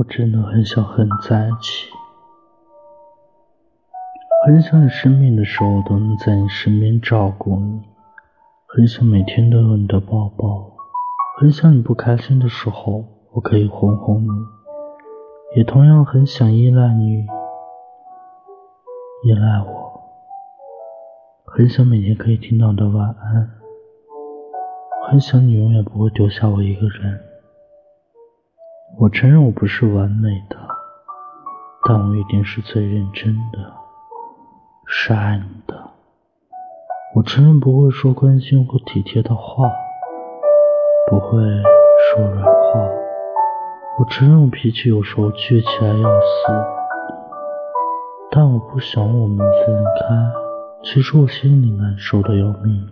我真的很想和你在一起，很想你生病的时候都能在你身边照顾你，很想每天都有你的抱抱，很想你不开心的时候我可以哄哄你，也同样很想依赖你，依赖我，很想每天可以听到你的晚安，很想你永远不会丢下我一个人。我承认我不是完美的，但我一定是最认真的，是爱你的。我承认不会说关心或体贴的话，不会说软话。我承认我脾气有时候倔起来要死，但我不想我们分开。其实我心里难受的要命。